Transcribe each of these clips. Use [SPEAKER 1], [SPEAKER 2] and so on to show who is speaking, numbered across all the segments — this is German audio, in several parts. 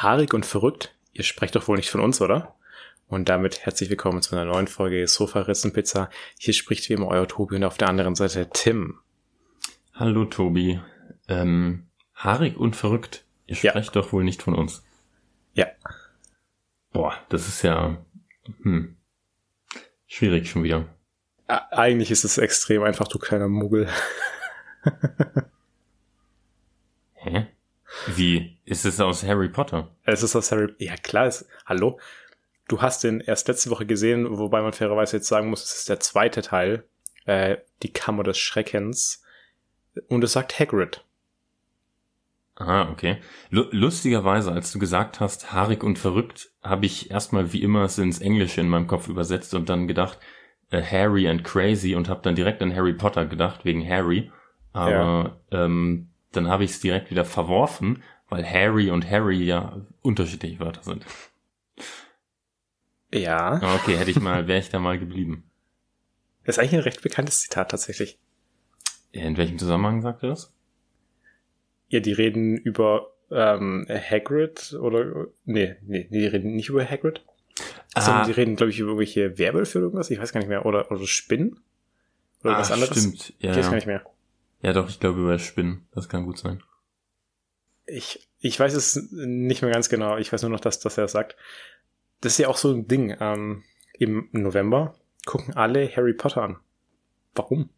[SPEAKER 1] Haarig und verrückt, ihr sprecht doch wohl nicht von uns, oder? Und damit herzlich willkommen zu einer neuen Folge Sofa Pizza. Hier spricht wie immer euer Tobi und auf der anderen Seite Tim.
[SPEAKER 2] Hallo Tobi. Ähm, haarig und verrückt, ihr sprecht ja. doch wohl nicht von uns.
[SPEAKER 1] Ja.
[SPEAKER 2] Boah, das ist ja hm, schwierig schon wieder.
[SPEAKER 1] Eigentlich ist es extrem einfach, du kleiner Muggel.
[SPEAKER 2] Hä? Wie? Ist es aus Harry Potter?
[SPEAKER 1] Es ist aus Harry Ja, klar. Ist, hallo? Du hast den erst letzte Woche gesehen, wobei man fairerweise jetzt sagen muss, es ist der zweite Teil. Äh, die Kammer des Schreckens. Und es sagt Hagrid.
[SPEAKER 2] Ah, okay. Lustigerweise, als du gesagt hast, haarig und verrückt, habe ich erstmal wie immer es ins Englische in meinem Kopf übersetzt und dann gedacht, äh, Harry and Crazy und habe dann direkt an Harry Potter gedacht, wegen Harry. Aber ja. ähm, dann habe ich es direkt wieder verworfen, weil Harry und Harry ja unterschiedliche Wörter sind.
[SPEAKER 1] Ja.
[SPEAKER 2] Okay, hätte ich mal, wäre ich da mal geblieben.
[SPEAKER 1] Das ist eigentlich ein recht bekanntes Zitat tatsächlich.
[SPEAKER 2] In welchem Zusammenhang sagt er das?
[SPEAKER 1] Ja, die reden über ähm, Hagrid oder nee, nee, die reden nicht über Hagrid. Ah. Sondern die reden, glaube ich, über irgendwelche Werbelfilme oder irgendwas, ich weiß gar nicht mehr. Oder, oder Spinnen? Oder ah, was anderes.
[SPEAKER 2] Stimmt, ja.
[SPEAKER 1] Ich weiß gar nicht mehr.
[SPEAKER 2] Ja, doch, ich glaube über Spinnen. Das kann gut sein.
[SPEAKER 1] Ich, ich weiß es nicht mehr ganz genau. Ich weiß nur noch, dass, dass er das sagt. Das ist ja auch so ein Ding. Ähm, Im November gucken alle Harry Potter an. Warum?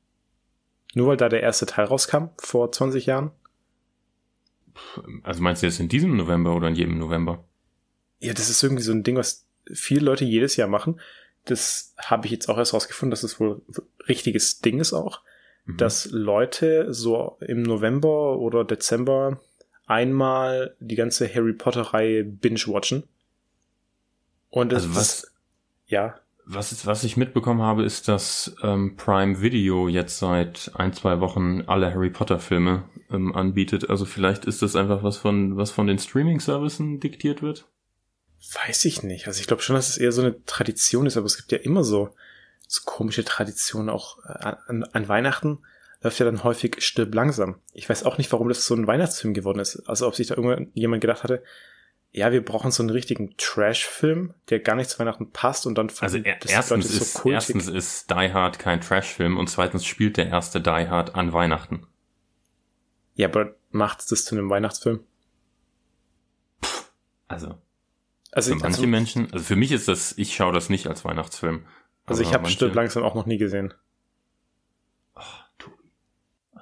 [SPEAKER 1] Nur weil da der erste Teil rauskam, vor 20 Jahren?
[SPEAKER 2] Also meinst du jetzt in diesem November oder in jedem November?
[SPEAKER 1] Ja, das ist irgendwie so ein Ding, was viele Leute jedes Jahr machen. Das habe ich jetzt auch erst rausgefunden, dass es das wohl richtiges Ding ist auch. Mhm. dass Leute so im November oder Dezember einmal die ganze Harry Potter-Reihe binge-watchen.
[SPEAKER 2] Und also was, ist, ja. Was, ist, was ich mitbekommen habe, ist, dass ähm, Prime Video jetzt seit ein, zwei Wochen alle Harry Potter-Filme ähm, anbietet. Also vielleicht ist das einfach was von, was von den Streaming-Services diktiert wird?
[SPEAKER 1] Weiß ich nicht. Also ich glaube schon, dass es eher so eine Tradition ist, aber es gibt ja immer so so komische Tradition auch äh, an, an Weihnachten läuft ja dann häufig stirb langsam. Ich weiß auch nicht, warum das so ein Weihnachtsfilm geworden ist. Also ob sich da irgendjemand gedacht hatte, ja, wir brauchen so einen richtigen Trash-Film, der gar nicht zu Weihnachten passt und dann
[SPEAKER 2] also er, erstens so ist erstens ist Die Hard kein Trash-Film und zweitens spielt der erste Die Hard an Weihnachten.
[SPEAKER 1] Ja, aber macht das zu einem Weihnachtsfilm?
[SPEAKER 2] Also, also für manche also, Menschen, also für mich ist das, ich schaue das nicht als Weihnachtsfilm.
[SPEAKER 1] Also ich habe manche... Stirb langsam auch noch nie gesehen.
[SPEAKER 2] Oh.
[SPEAKER 1] Oh.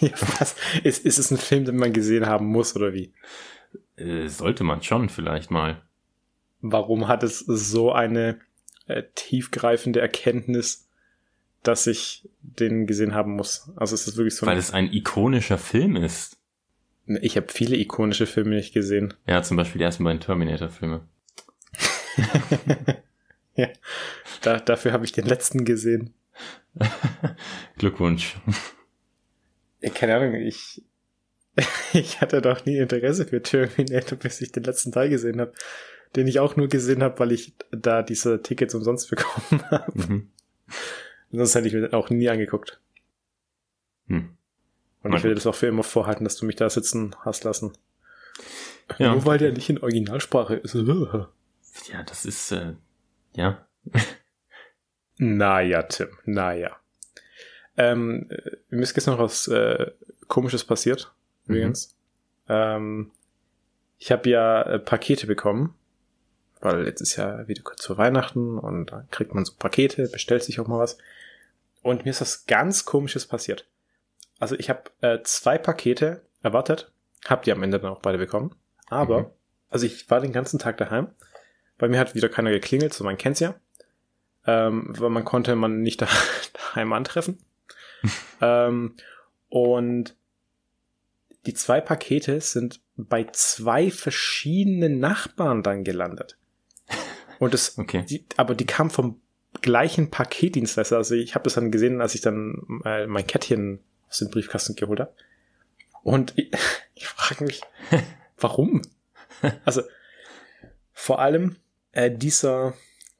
[SPEAKER 1] ja, was? Ist, ist es ein Film, den man gesehen haben muss oder wie?
[SPEAKER 2] Äh, sollte man schon vielleicht mal.
[SPEAKER 1] Warum hat es so eine äh, tiefgreifende Erkenntnis, dass ich den gesehen haben muss? Also ist es wirklich so.
[SPEAKER 2] Weil es ein ikonischer Film ist.
[SPEAKER 1] Ich habe viele ikonische Filme nicht gesehen.
[SPEAKER 2] Ja, zum Beispiel die ersten beiden Terminator-Filme.
[SPEAKER 1] Ja, da, dafür habe ich den letzten gesehen.
[SPEAKER 2] Glückwunsch.
[SPEAKER 1] Keine Ahnung, ich, ich hatte doch nie Interesse für Terminator, bis ich den letzten Teil gesehen habe, den ich auch nur gesehen habe, weil ich da diese Tickets umsonst bekommen habe. Mhm. Sonst hätte ich mir auch nie angeguckt. Hm. Und ich will das auch für immer vorhalten, dass du mich da sitzen hast lassen. Ja. Nur weil der nicht in Originalsprache ist.
[SPEAKER 2] Ja, das ist, äh, ja.
[SPEAKER 1] naja, Tim, naja. Ähm, mir ist gestern noch was äh, Komisches passiert, übrigens. Mhm. Ähm, ich habe ja äh, Pakete bekommen, weil jetzt ist ja wieder kurz vor Weihnachten und da kriegt man so Pakete, bestellt sich auch mal was. Und mir ist was ganz Komisches passiert. Also ich habe äh, zwei Pakete erwartet, hab die am Ende dann auch beide bekommen. Aber, mhm. also ich war den ganzen Tag daheim bei mir hat wieder keiner geklingelt, so man kennt's ja. Ähm, weil man konnte man nicht da, daheim antreffen. ähm, und die zwei Pakete sind bei zwei verschiedenen Nachbarn dann gelandet. Und das, okay. die, aber die kamen vom gleichen Paketdienstleister. Also ich habe das dann gesehen, als ich dann äh, mein Kettchen aus dem Briefkasten geholt habe. Und ich, ich frage mich, warum? Also vor allem äh, dieser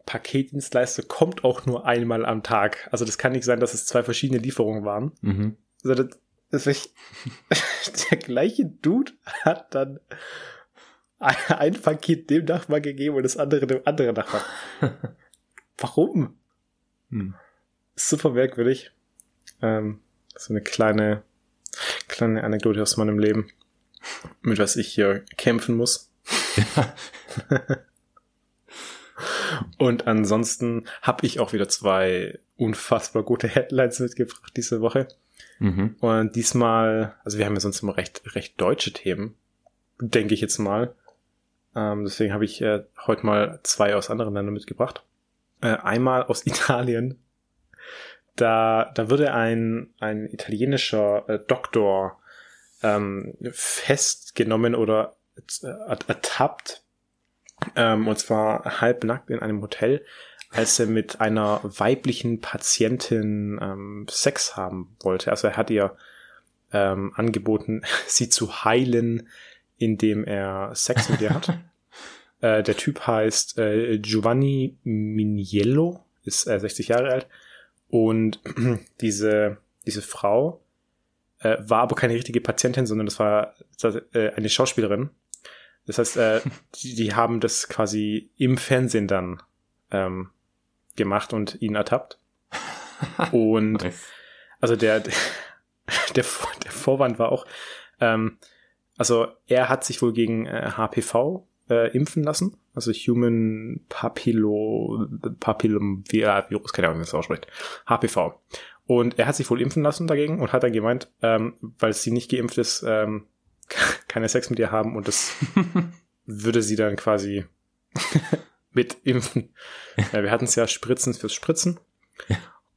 [SPEAKER 1] Paketdienstleister kommt auch nur einmal am Tag. Also das kann nicht sein, dass es zwei verschiedene Lieferungen waren. Mhm. Also das, das der gleiche Dude hat dann ein Paket dem Nachbarn gegeben und das andere dem anderen Nachbarn. Warum? Hm. Super merkwürdig. Ähm, so eine kleine, kleine Anekdote aus meinem Leben, mit was ich hier kämpfen muss. und ansonsten habe ich auch wieder zwei unfassbar gute Headlines mitgebracht diese Woche. Mhm. Und diesmal, also wir haben ja sonst immer recht, recht deutsche Themen, denke ich jetzt mal. Ähm, deswegen habe ich äh, heute mal zwei aus anderen Ländern mitgebracht. Äh, einmal aus Italien. Da, da würde ein, ein italienischer äh, Doktor ähm, festgenommen oder äh, ertappt, ähm, und zwar halbnackt in einem Hotel, als er mit einer weiblichen Patientin ähm, Sex haben wollte. Also er hat ihr ähm, angeboten, sie zu heilen, indem er Sex mit ihr hat. äh, der Typ heißt äh, Giovanni Miniello, ist äh, 60 Jahre alt. Und diese, diese Frau äh, war aber keine richtige Patientin, sondern das war äh, eine Schauspielerin. Das heißt, äh, die, die haben das quasi im Fernsehen dann ähm, gemacht und ihn ertappt. Und nice. also der, der, der Vorwand war auch, ähm, also er hat sich wohl gegen äh, HPV äh, impfen lassen, also Human Papillo, Papillom Virus, keine Ahnung, wie man das ausspricht, HPV. Und er hat sich wohl impfen lassen dagegen und hat dann gemeint, ähm, weil sie nicht geimpft ist, ähm, keine Sex mit ihr haben und das würde sie dann quasi mit impfen. Ja, wir hatten es ja Spritzen fürs Spritzen.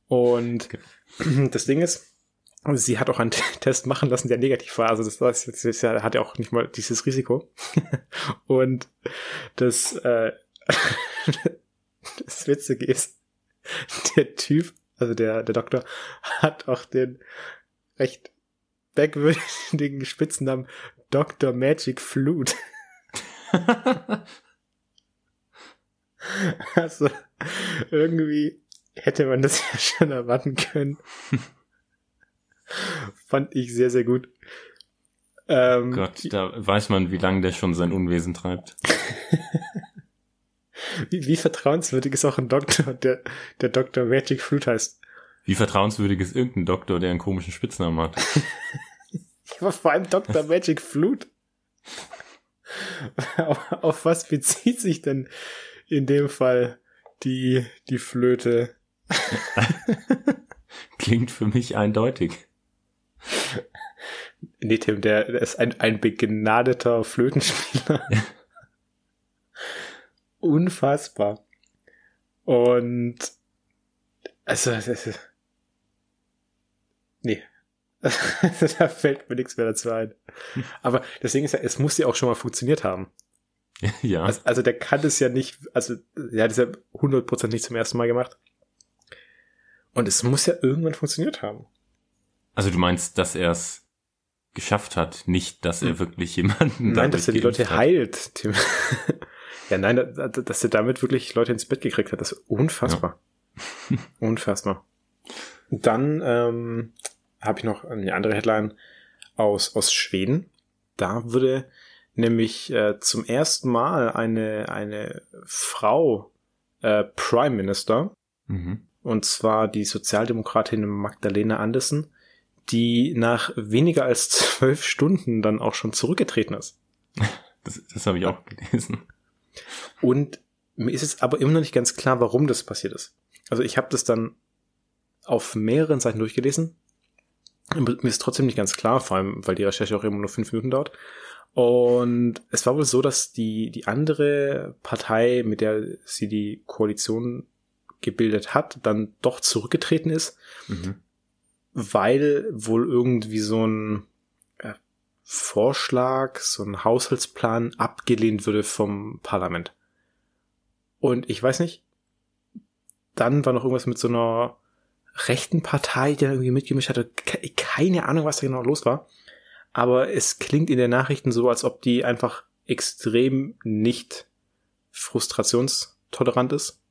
[SPEAKER 1] Und das Ding ist, sie hat auch einen Test machen lassen, der negativ war. Also das, das, das hat ja auch nicht mal dieses Risiko. Und das, äh, das Witzige ist, der Typ, also der, der Doktor, hat auch den recht merkwürdigen Spitznamen Dr. Magic Flute. also, irgendwie hätte man das ja schon erwarten können. Fand ich sehr, sehr gut.
[SPEAKER 2] Ähm, Gott, da weiß man, wie lange der schon sein Unwesen treibt.
[SPEAKER 1] wie, wie vertrauenswürdig ist auch ein Doktor, der, der Dr. Magic Fruit heißt.
[SPEAKER 2] Wie vertrauenswürdig ist irgendein Doktor, der einen komischen Spitznamen hat?
[SPEAKER 1] Vor allem Dr. Magic Flute. auf, auf was bezieht sich denn in dem Fall die, die Flöte?
[SPEAKER 2] Klingt für mich eindeutig.
[SPEAKER 1] Nee, Tim, der, der ist ein, ein begnadeter Flötenspieler. Unfassbar. Und also, das ist, nee. da fällt mir nichts mehr dazu ein. Aber deswegen ist ja, es muss ja auch schon mal funktioniert haben.
[SPEAKER 2] Ja.
[SPEAKER 1] Also, also der kann es ja nicht, also er hat es ja 100% nicht zum ersten Mal gemacht. Und es muss ja irgendwann funktioniert haben.
[SPEAKER 2] Also du meinst, dass er es geschafft hat, nicht, dass er hm. wirklich jemanden.
[SPEAKER 1] Nein, dass er die Leute hat. heilt, Tim. ja, nein, dass er damit wirklich Leute ins Bett gekriegt hat, das ist unfassbar. Ja. unfassbar. Dann ähm, habe ich noch eine andere Headline aus, aus Schweden. Da wurde nämlich äh, zum ersten Mal eine, eine Frau äh, Prime Minister. Mhm. Und zwar die Sozialdemokratin Magdalena Andersen die nach weniger als zwölf Stunden dann auch schon zurückgetreten ist.
[SPEAKER 2] Das, das habe ich auch gelesen.
[SPEAKER 1] Und mir ist es aber immer noch nicht ganz klar, warum das passiert ist. Also ich habe das dann auf mehreren Seiten durchgelesen. Mir ist trotzdem nicht ganz klar, vor allem, weil die Recherche auch immer nur fünf Minuten dauert. Und es war wohl so, dass die, die andere Partei, mit der sie die Koalition gebildet hat, dann doch zurückgetreten ist. Mhm weil wohl irgendwie so ein äh, Vorschlag, so ein Haushaltsplan abgelehnt würde vom Parlament. Und ich weiß nicht, dann war noch irgendwas mit so einer rechten Partei, die da irgendwie mitgemischt hatte. Keine Ahnung, was da genau los war. Aber es klingt in den Nachrichten so, als ob die einfach extrem nicht frustrationstolerant ist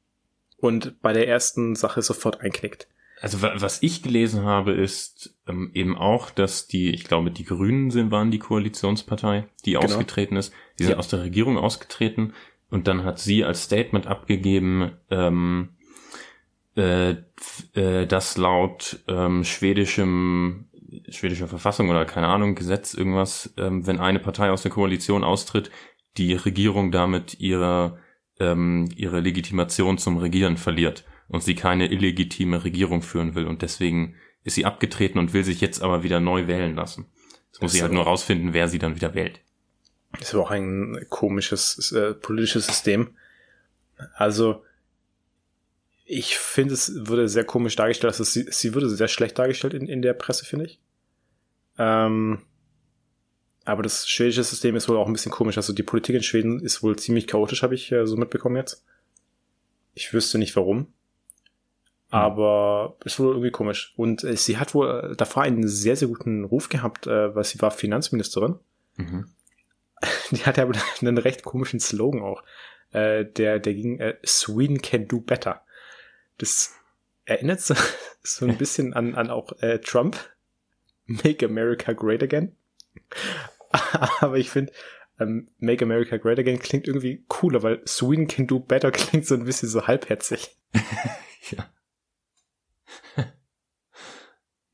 [SPEAKER 1] und bei der ersten Sache sofort einknickt.
[SPEAKER 2] Also was ich gelesen habe, ist ähm, eben auch, dass die, ich glaube, die Grünen sind, waren die Koalitionspartei, die genau. ausgetreten ist. Die sind ja. aus der Regierung ausgetreten und dann hat sie als Statement abgegeben, ähm, äh, äh, dass laut ähm, schwedischem schwedischer Verfassung oder keine Ahnung Gesetz irgendwas, ähm, wenn eine Partei aus der Koalition austritt, die Regierung damit ihre ähm, ihre Legitimation zum Regieren verliert und sie keine illegitime Regierung führen will und deswegen ist sie abgetreten und will sich jetzt aber wieder neu wählen lassen. Jetzt muss sie halt nur rausfinden, wer sie dann wieder wählt.
[SPEAKER 1] Das ist auch ein komisches äh, politisches System. Also ich finde, es würde sehr komisch dargestellt. Also sie, sie würde sehr schlecht dargestellt in, in der Presse, finde ich. Ähm, aber das schwedische System ist wohl auch ein bisschen komisch. Also die Politik in Schweden ist wohl ziemlich chaotisch, habe ich äh, so mitbekommen jetzt. Ich wüsste nicht warum. Mhm. Aber ist wohl irgendwie komisch. Und äh, sie hat wohl äh, davor einen sehr, sehr guten Ruf gehabt, äh, weil sie war Finanzministerin. Mhm. Die hatte aber einen recht komischen Slogan auch. Äh, der, der ging, äh, Sweden can do better. Das erinnert so, so ein bisschen an, an auch äh, Trump. Make America Great Again. Aber ich finde, ähm, Make America Great Again klingt irgendwie cooler, weil Sweden can do better klingt so ein bisschen so halbherzig. ja.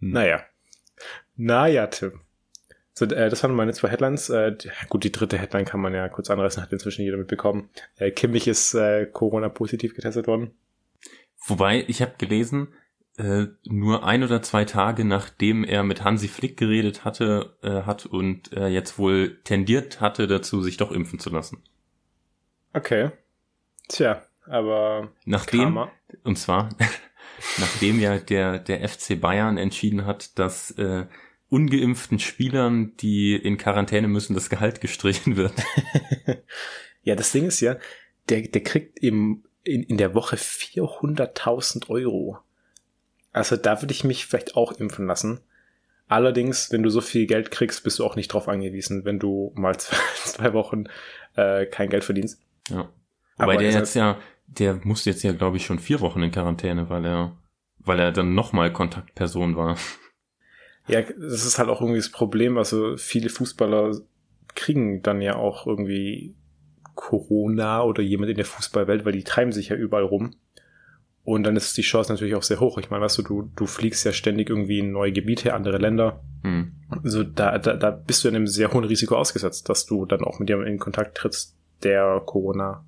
[SPEAKER 1] naja. Naja, Tim. So, äh, das waren meine zwei Headlines. Äh, gut, die dritte Headline kann man ja kurz anreißen, hat inzwischen jeder mitbekommen. Äh, Kimmich ist äh, Corona-positiv getestet worden.
[SPEAKER 2] Wobei, ich habe gelesen, äh, nur ein oder zwei Tage nachdem er mit Hansi Flick geredet hatte, äh, hat und äh, jetzt wohl tendiert hatte dazu, sich doch impfen zu lassen.
[SPEAKER 1] Okay. Tja, aber
[SPEAKER 2] nachdem Karma. und zwar nachdem ja der der FC Bayern entschieden hat, dass äh, ungeimpften Spielern, die in Quarantäne müssen, das Gehalt gestrichen wird.
[SPEAKER 1] ja, das Ding ist ja, der der kriegt im in, in der Woche 400.000 Euro. Also da würde ich mich vielleicht auch impfen lassen. Allerdings, wenn du so viel Geld kriegst, bist du auch nicht drauf angewiesen, wenn du mal zwei, zwei Wochen äh, kein Geld verdienst.
[SPEAKER 2] Ja. Aber der jetzt ja, der musste jetzt ja, glaube ich, schon vier Wochen in Quarantäne, weil er, weil er dann nochmal Kontaktperson war.
[SPEAKER 1] Ja, das ist halt auch irgendwie das Problem. Also viele Fußballer kriegen dann ja auch irgendwie Corona oder jemand in der Fußballwelt, weil die treiben sich ja überall rum. Und dann ist die Chance natürlich auch sehr hoch. Ich meine, weißt du, du, du fliegst ja ständig irgendwie in neue Gebiete, andere Länder. Hm. Also da, da, da bist du in einem sehr hohen Risiko ausgesetzt, dass du dann auch mit jemandem in Kontakt trittst, der Corona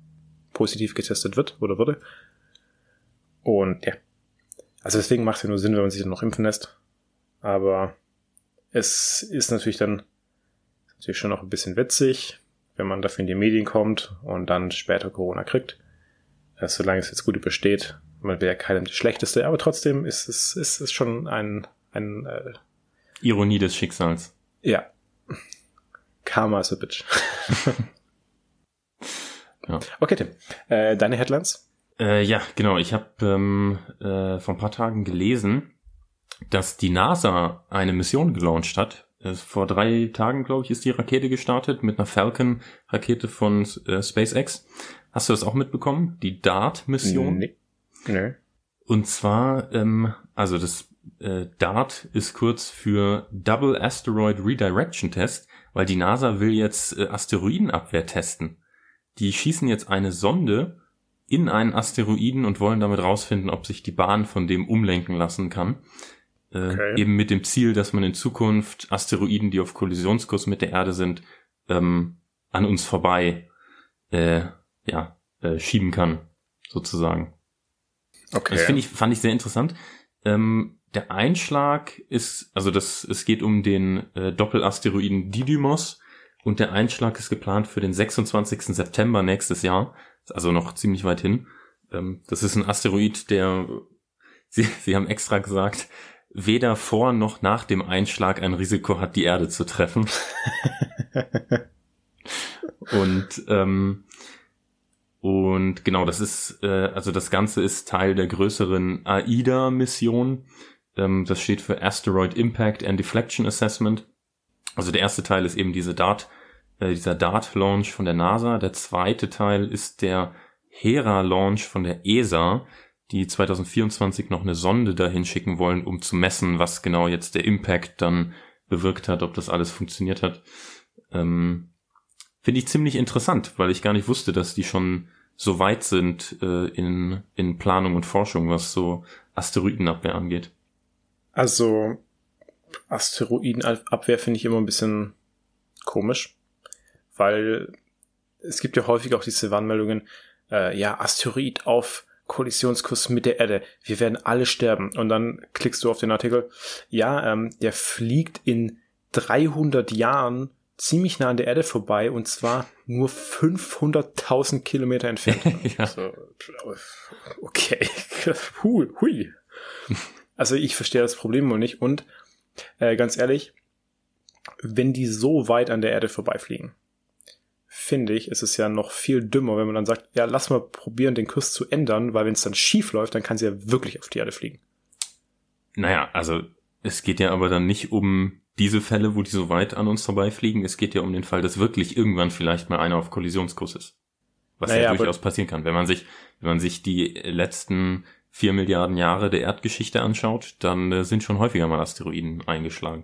[SPEAKER 1] positiv getestet wird oder würde. Und ja. Also deswegen macht es ja nur Sinn, wenn man sich dann noch impfen lässt. Aber es ist natürlich dann natürlich schon noch ein bisschen witzig, wenn man dafür in die Medien kommt und dann später Corona kriegt. Äh, solange es jetzt gut übersteht. Man wäre keinem das Schlechteste, aber trotzdem ist es, ist es schon ein, ein äh,
[SPEAKER 2] Ironie des Schicksals.
[SPEAKER 1] Ja. Karma is a bitch. ja. Okay, Tim. Äh, deine Headlines?
[SPEAKER 2] Äh, ja, genau. Ich habe ähm, äh, vor ein paar Tagen gelesen, dass die NASA eine Mission gelauncht hat vor drei Tagen, glaube ich, ist die Rakete gestartet mit einer Falcon-Rakete von äh, SpaceX. Hast du das auch mitbekommen? Die DART-Mission? Nee. nee. Und zwar, ähm, also das äh, DART ist kurz für Double Asteroid Redirection Test, weil die NASA will jetzt äh, Asteroidenabwehr testen. Die schießen jetzt eine Sonde in einen Asteroiden und wollen damit rausfinden, ob sich die Bahn von dem umlenken lassen kann. Äh, okay. Eben mit dem Ziel, dass man in Zukunft Asteroiden, die auf Kollisionskurs mit der Erde sind, ähm, an uns vorbei äh, ja, äh, schieben kann, sozusagen. Okay. Das finde ich, fand ich sehr interessant. Ähm, der Einschlag ist, also das, es geht um den äh, Doppelasteroiden Didymos und der Einschlag ist geplant für den 26. September nächstes Jahr, also noch ziemlich weit hin. Ähm, das ist ein Asteroid, der, Sie, Sie haben extra gesagt, weder vor noch nach dem Einschlag ein Risiko hat, die Erde zu treffen. und ähm, und genau, das ist äh, also das Ganze ist Teil der größeren AIDA-Mission. Ähm, das steht für Asteroid Impact and Deflection Assessment. Also der erste Teil ist eben diese Dart, äh, dieser Dart-Launch von der NASA. Der zweite Teil ist der Hera-Launch von der ESA die 2024 noch eine Sonde dahin schicken wollen, um zu messen, was genau jetzt der Impact dann bewirkt hat, ob das alles funktioniert hat. Ähm, Finde ich ziemlich interessant, weil ich gar nicht wusste, dass die schon so weit sind äh, in, in Planung und Forschung, was so Asteroidenabwehr angeht.
[SPEAKER 1] Also Asteroidenabwehr finde ich immer ein bisschen komisch, weil es gibt ja häufig auch diese Warnmeldungen, äh, ja, Asteroid auf Kollisionskurs mit der Erde. Wir werden alle sterben. Und dann klickst du auf den Artikel. Ja, ähm, der fliegt in 300 Jahren ziemlich nah an der Erde vorbei und zwar nur 500.000 Kilometer entfernt. ja. so, okay, hui, hui. Also ich verstehe das Problem wohl nicht und äh, ganz ehrlich, wenn die so weit an der Erde vorbeifliegen, finde ich, ist es ja noch viel dümmer, wenn man dann sagt, ja, lass mal probieren, den Kurs zu ändern, weil wenn es dann schief läuft, dann kann sie ja wirklich auf die Erde fliegen.
[SPEAKER 2] Naja, also es geht ja aber dann nicht um diese Fälle, wo die so weit an uns vorbeifliegen. Es geht ja um den Fall, dass wirklich irgendwann vielleicht mal einer auf Kollisionskurs ist. Was naja, ja durchaus passieren kann. Wenn man sich, wenn man sich die letzten vier Milliarden Jahre der Erdgeschichte anschaut, dann äh, sind schon häufiger mal Asteroiden eingeschlagen.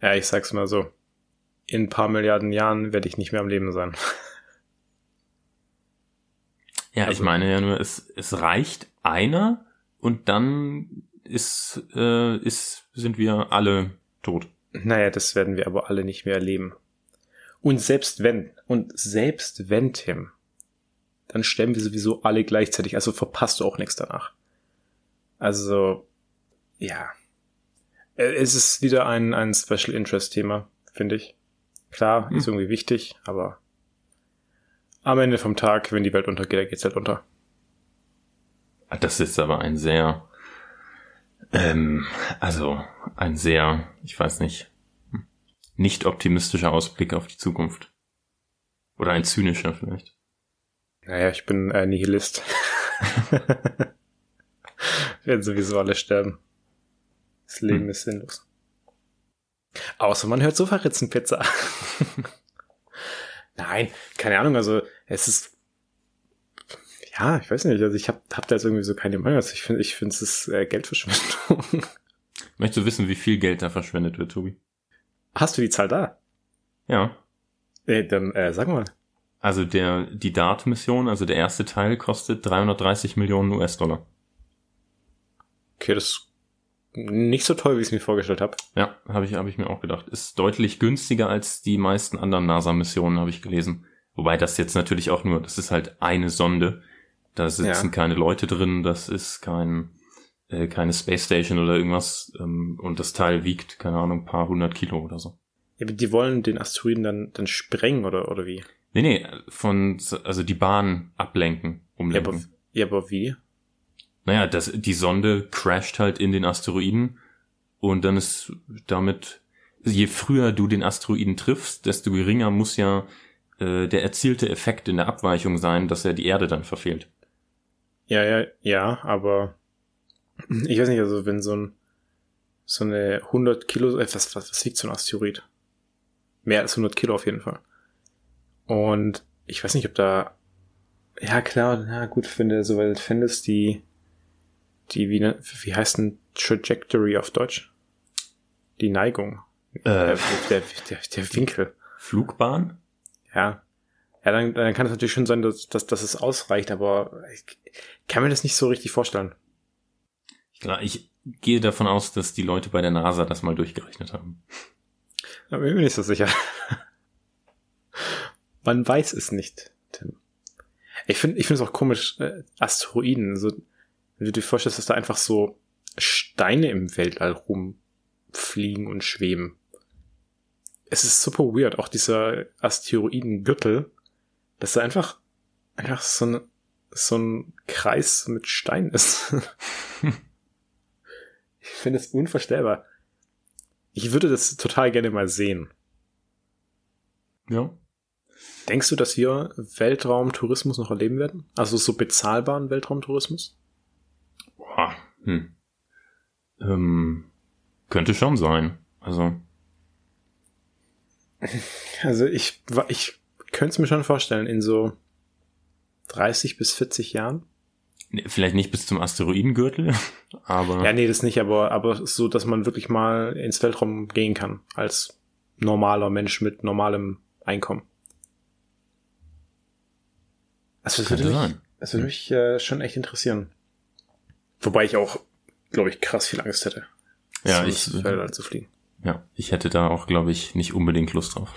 [SPEAKER 1] Ja, ich sag's mal so. In ein paar Milliarden Jahren werde ich nicht mehr am Leben sein.
[SPEAKER 2] ja, also, ich meine ja nur, es, es reicht einer und dann ist, äh, ist, sind wir alle tot.
[SPEAKER 1] Naja, das werden wir aber alle nicht mehr erleben. Und selbst wenn, und selbst wenn, Tim, dann sterben wir sowieso alle gleichzeitig, also verpasst du auch nichts danach. Also, ja. Äh, es ist wieder ein, ein Special Interest Thema, finde ich. Klar, hm. ist irgendwie wichtig, aber am Ende vom Tag, wenn die Welt untergeht, dann geht's halt unter.
[SPEAKER 2] Das ist aber ein sehr ähm, also ein sehr, ich weiß nicht, nicht optimistischer Ausblick auf die Zukunft. Oder ein zynischer vielleicht.
[SPEAKER 1] Naja, ich bin äh, Nihilist. werden sowieso alle sterben. Das Leben hm. ist sinnlos. Außer man hört Sofaritzenpizza. Nein, keine Ahnung, also es ist ja, ich weiß nicht, also ich habe hab da jetzt irgendwie so keine Meinung. Also ich finde, ich finde es ist äh, Geldverschwendung.
[SPEAKER 2] Möchtest du wissen, wie viel Geld da verschwendet wird, Tobi?
[SPEAKER 1] Hast du die Zahl da?
[SPEAKER 2] Ja.
[SPEAKER 1] Äh, dann äh, sag mal.
[SPEAKER 2] Also der die Dart-Mission, also der erste Teil, kostet 330 Millionen US-Dollar.
[SPEAKER 1] Okay, das nicht so toll, wie ich es mir vorgestellt habe.
[SPEAKER 2] Ja, habe ich, hab ich mir auch gedacht. Ist deutlich günstiger als die meisten anderen NASA-Missionen, habe ich gelesen. Wobei das jetzt natürlich auch nur, das ist halt eine Sonde. Da sitzen ja. keine Leute drin, das ist kein, äh, keine Space Station oder irgendwas. Ähm, und das Teil wiegt, keine Ahnung, paar hundert Kilo oder so.
[SPEAKER 1] Ja, aber die wollen den Asteroiden dann, dann sprengen oder, oder wie?
[SPEAKER 2] Nee, nee, von, also die Bahn ablenken, umlenken.
[SPEAKER 1] Ja, aber, ja, aber wie?
[SPEAKER 2] Naja, das, die Sonde crasht halt in den Asteroiden und dann ist damit, je früher du den Asteroiden triffst, desto geringer muss ja äh, der erzielte Effekt in der Abweichung sein, dass er die Erde dann verfehlt.
[SPEAKER 1] Ja, ja, ja, aber ich weiß nicht, also wenn so ein so eine 100 Kilo, äh, was, was, was wiegt so ein Asteroid? Mehr als 100 Kilo auf jeden Fall. Und ich weiß nicht, ob da, ja klar, ja gut, wenn du soweit findest, die, die, wie, ne, wie heißt denn Trajectory auf Deutsch? Die Neigung. Äh, der, der, der, der Winkel.
[SPEAKER 2] Flugbahn?
[SPEAKER 1] Ja. Ja, dann, dann kann es natürlich schon sein, dass, dass, dass es ausreicht, aber ich kann mir das nicht so richtig vorstellen.
[SPEAKER 2] Klar, ich gehe davon aus, dass die Leute bei der NASA das mal durchgerechnet haben.
[SPEAKER 1] Da bin ich mir nicht so sicher. Man weiß es nicht, Tim. Ich finde ich finde es auch komisch, äh, Asteroiden, so, wenn du dir vorstellst, dass da einfach so Steine im Weltall rumfliegen und schweben es ist super weird, auch dieser Asteroidengürtel, dass da einfach, einfach so ein, so ein Kreis mit Stein ist. ich finde es unvorstellbar. Ich würde das total gerne mal sehen.
[SPEAKER 2] Ja.
[SPEAKER 1] Denkst du, dass wir Weltraumtourismus noch erleben werden? Also so bezahlbaren Weltraumtourismus?
[SPEAKER 2] Boah, hm. Ähm, könnte schon sein. Also
[SPEAKER 1] also ich, ich könnte es mir schon vorstellen, in so 30 bis 40 Jahren.
[SPEAKER 2] Vielleicht nicht bis zum Asteroidengürtel, aber.
[SPEAKER 1] Ja, nee, das nicht, aber, aber so, dass man wirklich mal ins Weltraum gehen kann, als normaler Mensch mit normalem Einkommen. Also das würde mich, das würde mich äh, schon echt interessieren. Wobei ich auch, glaube ich, krass viel Angst hätte.
[SPEAKER 2] Ja, ich,
[SPEAKER 1] zu fliegen.
[SPEAKER 2] Ja, ich hätte da auch, glaube ich, nicht unbedingt Lust drauf.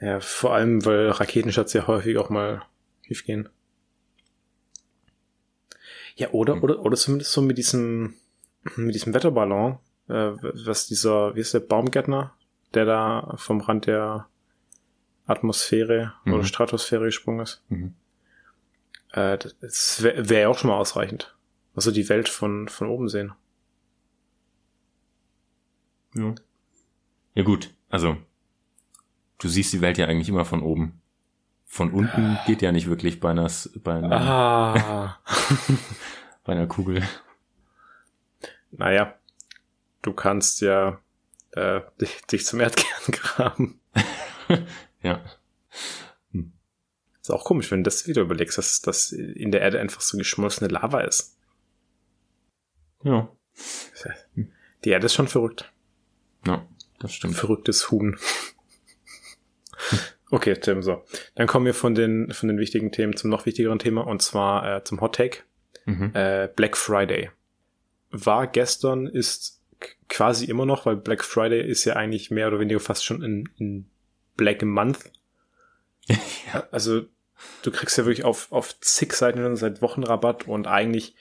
[SPEAKER 1] Ja, vor allem, weil Raketenschatz ja häufig auch mal schief gehen. Ja, oder, oder, oder zumindest so mit diesem, mit diesem Wetterballon, äh, was dieser, wie ist der Baumgärtner, der da vom Rand der Atmosphäre mhm. oder Stratosphäre gesprungen ist. Mhm. Äh, das wäre wär auch schon mal ausreichend. Also die Welt von, von oben sehen.
[SPEAKER 2] Ja. Ja gut, also du siehst die Welt ja eigentlich immer von oben. Von unten geht ja nicht wirklich bei einer, bei einer, ah. bei einer Kugel.
[SPEAKER 1] Naja, du kannst ja äh, dich, dich zum Erdkern graben.
[SPEAKER 2] ja.
[SPEAKER 1] Hm. Ist auch komisch, wenn du das wieder überlegst, dass, dass in der Erde einfach so geschmolzene Lava ist.
[SPEAKER 2] Ja.
[SPEAKER 1] Die Erde ist schon verrückt.
[SPEAKER 2] Ja, das stimmt.
[SPEAKER 1] Verrücktes Huhn. Okay, Tim, so. Dann kommen wir von den, von den wichtigen Themen zum noch wichtigeren Thema und zwar äh, zum Hot Take. Mhm. Äh, Black Friday. War gestern, ist quasi immer noch, weil Black Friday ist ja eigentlich mehr oder weniger fast schon in, in Black Month. ja. Also du kriegst ja wirklich auf, auf zig Seiten schon seit Wochen Rabatt und eigentlich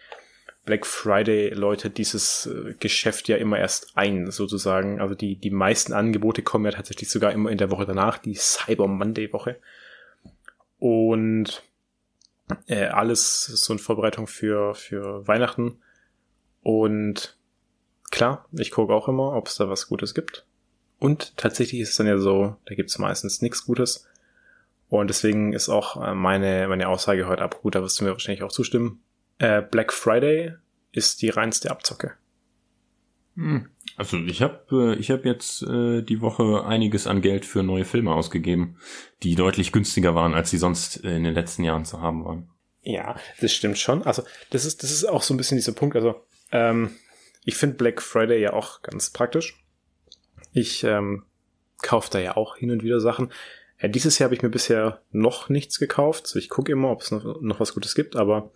[SPEAKER 1] Black Friday läutet dieses äh, Geschäft ja immer erst ein, sozusagen. Also die, die meisten Angebote kommen ja tatsächlich sogar immer in der Woche danach, die Cyber Monday Woche. Und äh, alles so in Vorbereitung für, für Weihnachten. Und klar, ich gucke auch immer, ob es da was Gutes gibt. Und tatsächlich ist es dann ja so, da gibt es meistens nichts Gutes. Und deswegen ist auch äh, meine, meine Aussage heute ab. Gut, da wirst du mir wahrscheinlich auch zustimmen äh, Black Friday ist die reinste Abzocke.
[SPEAKER 2] Hm. Also ich habe äh, ich hab jetzt äh, die Woche einiges an Geld für neue Filme ausgegeben, die deutlich günstiger waren, als sie sonst in den letzten Jahren zu haben waren.
[SPEAKER 1] Ja, das stimmt schon. Also das ist das ist auch so ein bisschen dieser Punkt. Also ähm, ich finde Black Friday ja auch ganz praktisch. Ich ähm, kaufe da ja auch hin und wieder Sachen. Äh, dieses Jahr habe ich mir bisher noch nichts gekauft. So, ich gucke immer, ob es noch, noch was Gutes gibt, aber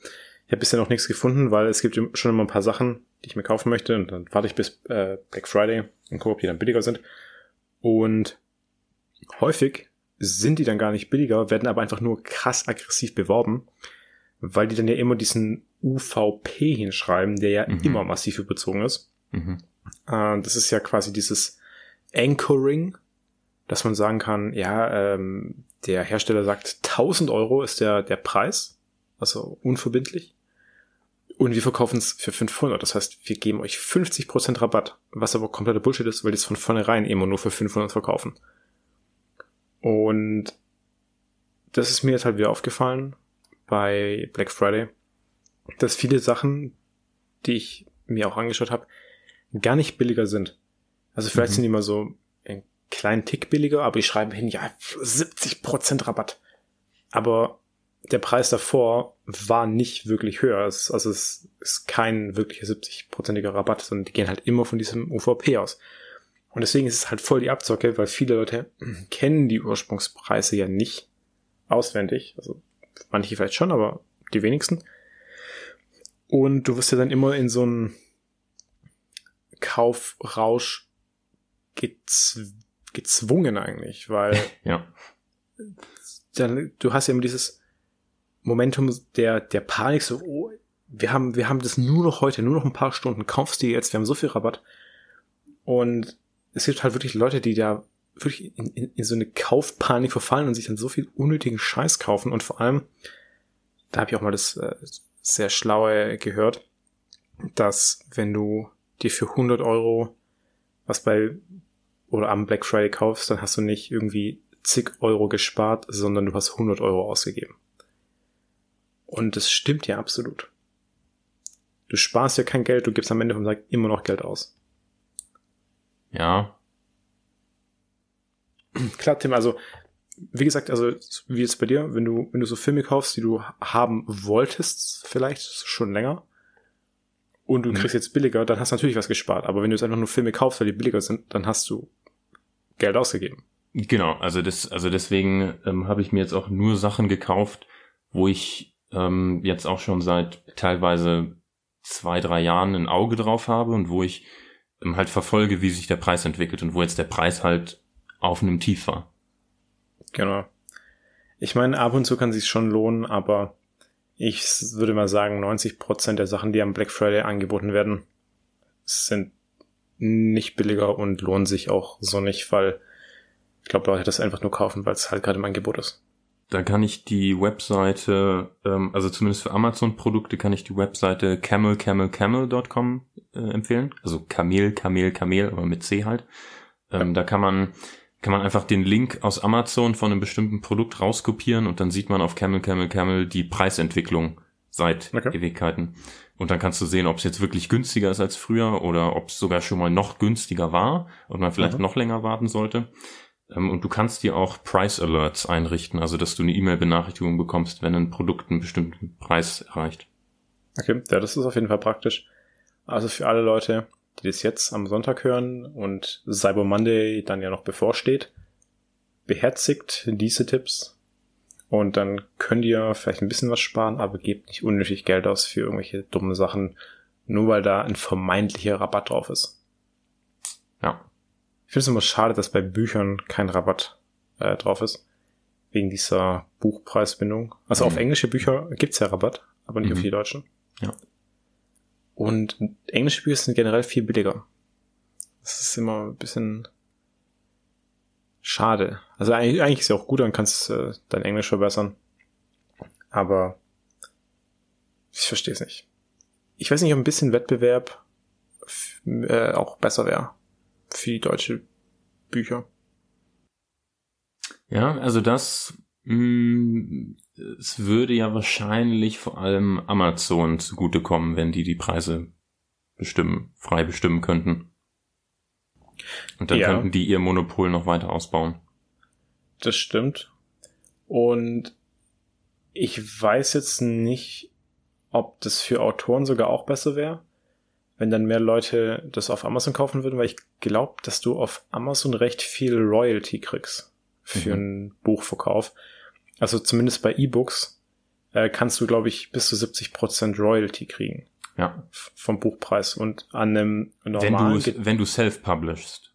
[SPEAKER 1] ich habe bisher noch nichts gefunden, weil es gibt schon immer ein paar Sachen, die ich mir kaufen möchte und dann warte ich bis äh, Black Friday und gucke, ob die dann billiger sind. Und häufig sind die dann gar nicht billiger, werden aber einfach nur krass aggressiv beworben, weil die dann ja immer diesen UVP hinschreiben, der ja mhm. immer massiv überzogen ist. Mhm. Äh, das ist ja quasi dieses Anchoring, dass man sagen kann, ja, ähm, der Hersteller sagt 1000 Euro ist der, der Preis, also unverbindlich. Und wir verkaufen es für 500. Das heißt, wir geben euch 50% Rabatt, was aber kompletter Bullshit ist, weil die es von vornherein immer nur für 500 verkaufen. Und das ist mir jetzt halt wieder aufgefallen bei Black Friday, dass viele Sachen, die ich mir auch angeschaut habe, gar nicht billiger sind. Also vielleicht mhm. sind die mal so einen kleinen Tick billiger, aber ich schreibe hin, ja, 70% Rabatt. Aber der Preis davor war nicht wirklich höher. Es, also es ist kein wirklicher 70-prozentiger Rabatt, sondern die gehen halt immer von diesem UVP aus. Und deswegen ist es halt voll die Abzocke, weil viele Leute kennen die Ursprungspreise ja nicht auswendig. Also manche vielleicht schon, aber die wenigsten. Und du wirst ja dann immer in so einen Kaufrausch gezw gezwungen eigentlich, weil
[SPEAKER 2] ja.
[SPEAKER 1] dann, du hast ja immer dieses, Momentum der, der Panik, so, oh, wir haben, wir haben das nur noch heute, nur noch ein paar Stunden, kaufst du jetzt, wir haben so viel Rabatt. Und es gibt halt wirklich Leute, die da wirklich in, in, in so eine Kaufpanik verfallen und sich dann so viel unnötigen Scheiß kaufen. Und vor allem, da habe ich auch mal das äh, sehr schlaue gehört, dass wenn du dir für 100 Euro was bei oder am Black Friday kaufst, dann hast du nicht irgendwie zig Euro gespart, sondern du hast 100 Euro ausgegeben. Und das stimmt ja absolut. Du sparst ja kein Geld, du gibst am Ende vom Tag immer noch Geld aus.
[SPEAKER 2] Ja.
[SPEAKER 1] Klar, Tim, also wie gesagt, also wie jetzt bei dir, wenn du, wenn du so Filme kaufst, die du haben wolltest, vielleicht schon länger, und du mhm. kriegst jetzt billiger, dann hast du natürlich was gespart. Aber wenn du jetzt einfach nur Filme kaufst, weil die billiger sind, dann hast du Geld ausgegeben.
[SPEAKER 2] Genau, also das, also deswegen ähm, habe ich mir jetzt auch nur Sachen gekauft, wo ich ähm, jetzt auch schon seit teilweise zwei, drei Jahren ein Auge drauf habe und wo ich ähm, halt verfolge, wie sich der Preis entwickelt und wo jetzt der Preis halt auf einem Tief war.
[SPEAKER 1] Genau. Ich meine, ab und zu kann sich schon lohnen, aber ich würde mal sagen, 90 Prozent der Sachen, die am Black Friday angeboten werden, sind nicht billiger und lohnen sich auch so nicht, weil ich glaube, Leute das einfach nur kaufen, weil es halt gerade im Angebot ist.
[SPEAKER 2] Da kann ich die Webseite, ähm, also zumindest für Amazon-Produkte kann ich die Webseite camelcamelcamel.com äh, empfehlen. Also Kamel, Kamel, Kamel, aber mit C halt. Ähm. Da kann man kann man einfach den Link aus Amazon von einem bestimmten Produkt rauskopieren und dann sieht man auf Camel, Camel, Camel die Preisentwicklung seit okay. Ewigkeiten. Und dann kannst du sehen, ob es jetzt wirklich günstiger ist als früher oder ob es sogar schon mal noch günstiger war und man vielleicht mhm. noch länger warten sollte. Ähm, und du kannst dir auch Price Alerts einrichten, also dass du eine E-Mail-Benachrichtigung bekommst, wenn ein Produkt einen bestimmten Preis erreicht.
[SPEAKER 1] Okay, ja, das ist auf jeden Fall praktisch. Also für alle Leute, die das jetzt am Sonntag hören und Cyber Monday dann ja noch bevorsteht, beherzigt diese Tipps und dann könnt ihr vielleicht ein bisschen was sparen, aber gebt nicht unnötig Geld aus für irgendwelche dummen Sachen, nur weil da ein vermeintlicher Rabatt drauf ist. Ja. Ich finde es immer schade, dass bei Büchern kein Rabatt äh, drauf ist. Wegen dieser Buchpreisbindung. Also mhm. auf englische Bücher gibt's ja Rabatt, aber nicht mhm. auf die deutschen. Ja. Und englische Bücher sind generell viel billiger. Das ist immer ein bisschen schade. Also eigentlich, eigentlich ist ja auch gut, dann kannst du äh, dein Englisch verbessern. Aber ich verstehe es nicht. Ich weiß nicht, ob ein bisschen Wettbewerb äh, auch besser wäre für die deutsche Bücher.
[SPEAKER 2] Ja, also das mh, mm, es würde ja wahrscheinlich vor allem Amazon zugutekommen, wenn die die Preise bestimmen, frei bestimmen könnten. Und dann ja. könnten die ihr Monopol noch weiter ausbauen.
[SPEAKER 1] Das stimmt. Und ich weiß jetzt nicht, ob das für Autoren sogar auch besser wäre, wenn dann mehr Leute das auf Amazon kaufen würden, weil ich glaube, dass du auf Amazon recht viel Royalty kriegst für mhm. einen Buchverkauf. Also zumindest bei E-Books äh, kannst du, glaube ich, bis zu 70% Royalty kriegen. Ja. Vom Buchpreis und an einem
[SPEAKER 2] normalen... Wenn du, wenn du self-publishst.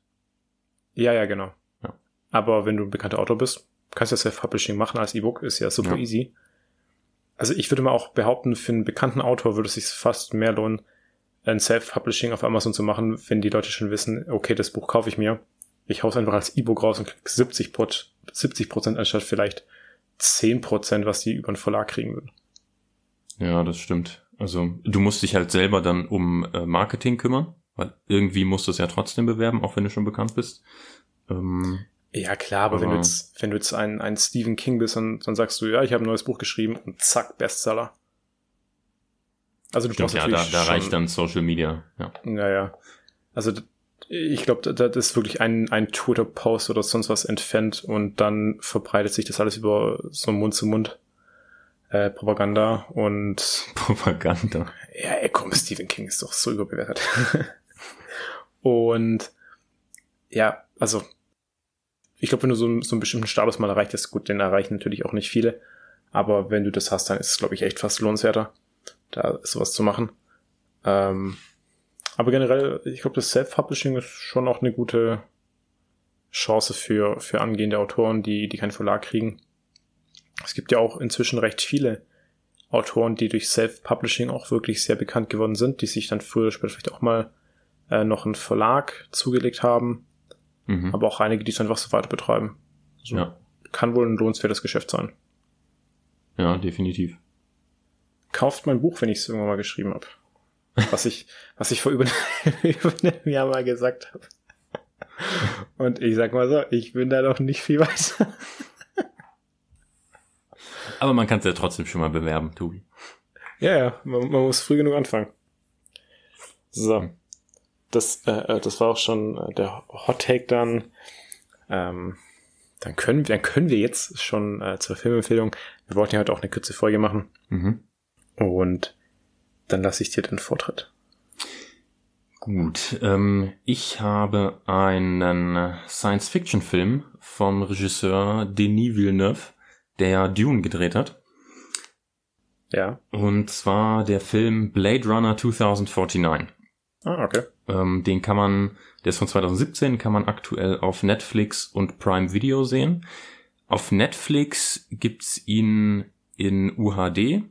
[SPEAKER 1] Ja, ja, genau. Ja. Aber wenn du ein bekannter Autor bist, kannst du ja Self-Publishing machen als E-Book, ist ja super ja. easy. Also ich würde mal auch behaupten, für einen bekannten Autor würde es sich fast mehr lohnen, ein Self-Publishing auf Amazon zu machen, wenn die Leute schon wissen, okay, das Buch kaufe ich mir. Ich hau's einfach als E-Book raus und krieg 70 Prozent anstatt vielleicht 10%, was die über den Verlag kriegen würden.
[SPEAKER 2] Ja, das stimmt. Also du musst dich halt selber dann um äh, Marketing kümmern, weil irgendwie musst du es ja trotzdem bewerben, auch wenn du schon bekannt bist. Ähm,
[SPEAKER 1] ja, klar, aber, aber, wenn du jetzt, wenn du jetzt ein, ein Stephen King bist, dann, dann sagst du, ja, ich habe ein neues Buch geschrieben und zack, Bestseller.
[SPEAKER 2] Also du Stimmt, brauchst ja, da, da reicht dann Social Media, ja.
[SPEAKER 1] Naja. Also ich glaube, das ist wirklich ein, ein Twitter-Post oder sonst was entfernt und dann verbreitet sich das alles über so Mund zu Mund äh, Propaganda und
[SPEAKER 2] Propaganda.
[SPEAKER 1] Ja, ey, komm, Stephen King ist doch so überbewertet. und ja, also ich glaube, wenn du so, so einen bestimmten Status mal erreicht hast, gut, den erreichen natürlich auch nicht viele, aber wenn du das hast, dann ist es, glaube ich, echt fast lohnenswerter, da sowas zu machen. Ähm, aber generell, ich glaube, das Self-Publishing ist schon auch eine gute Chance für, für angehende Autoren, die, die keinen Verlag kriegen. Es gibt ja auch inzwischen recht viele Autoren, die durch Self-Publishing auch wirklich sehr bekannt geworden sind, die sich dann früher oder später vielleicht auch mal äh, noch einen Verlag zugelegt haben. Mhm. Aber auch einige, die es einfach so weiter betreiben. Also ja. Kann wohl ein lohnenswertes Geschäft sein.
[SPEAKER 2] Ja, definitiv.
[SPEAKER 1] Kauft mein Buch, wenn ich es irgendwann mal geschrieben habe was ich, was ich vor über, über einem Jahr mal gesagt habe. Und ich sag mal so, ich bin da noch nicht viel weiter.
[SPEAKER 2] Aber man kann es ja trotzdem schon mal bewerben, Tobi.
[SPEAKER 1] Ja, ja, man, man muss früh genug anfangen. So. Das, äh, äh das war auch schon äh, der Hot Take dann. Ähm, dann können, dann können wir jetzt schon äh, zur Filmempfehlung. Wir wollten ja heute auch eine kurze Folge machen. Mhm. Und dann lasse ich dir den Vortritt.
[SPEAKER 2] Gut, ähm, ich habe einen Science-Fiction-Film vom Regisseur Denis Villeneuve, der Dune gedreht hat.
[SPEAKER 1] Ja.
[SPEAKER 2] Und zwar der Film Blade Runner 2049.
[SPEAKER 1] Ah, okay.
[SPEAKER 2] Ähm, den kann man, der ist von 2017, kann man aktuell auf Netflix und Prime Video sehen. Auf Netflix gibt's ihn in UHD.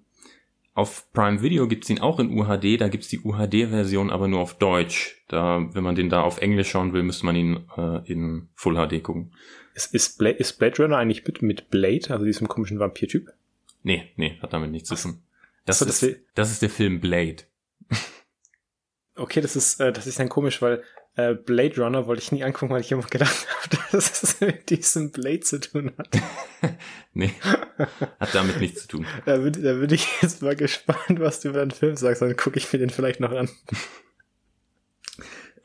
[SPEAKER 2] Auf Prime Video gibt's ihn auch in UHD, da gibt's die UHD-Version aber nur auf Deutsch. Da, wenn man den da auf Englisch schauen will, müsste man ihn äh, in Full HD gucken.
[SPEAKER 1] Ist, ist, Blade, ist Blade Runner eigentlich mit, mit Blade, also diesem komischen Vampir-Typ?
[SPEAKER 2] Nee, nee, hat damit nichts zu tun. Das, so, ist, das, das ist der Film Blade.
[SPEAKER 1] Okay, das ist, äh, das ist dann komisch, weil äh, Blade Runner wollte ich nie angucken, weil ich immer gedacht habe, dass es mit diesem Blade zu tun hat.
[SPEAKER 2] nee, hat damit nichts zu tun.
[SPEAKER 1] Da bin, da bin ich jetzt mal gespannt, was du über den Film sagst, dann gucke ich mir den vielleicht noch an.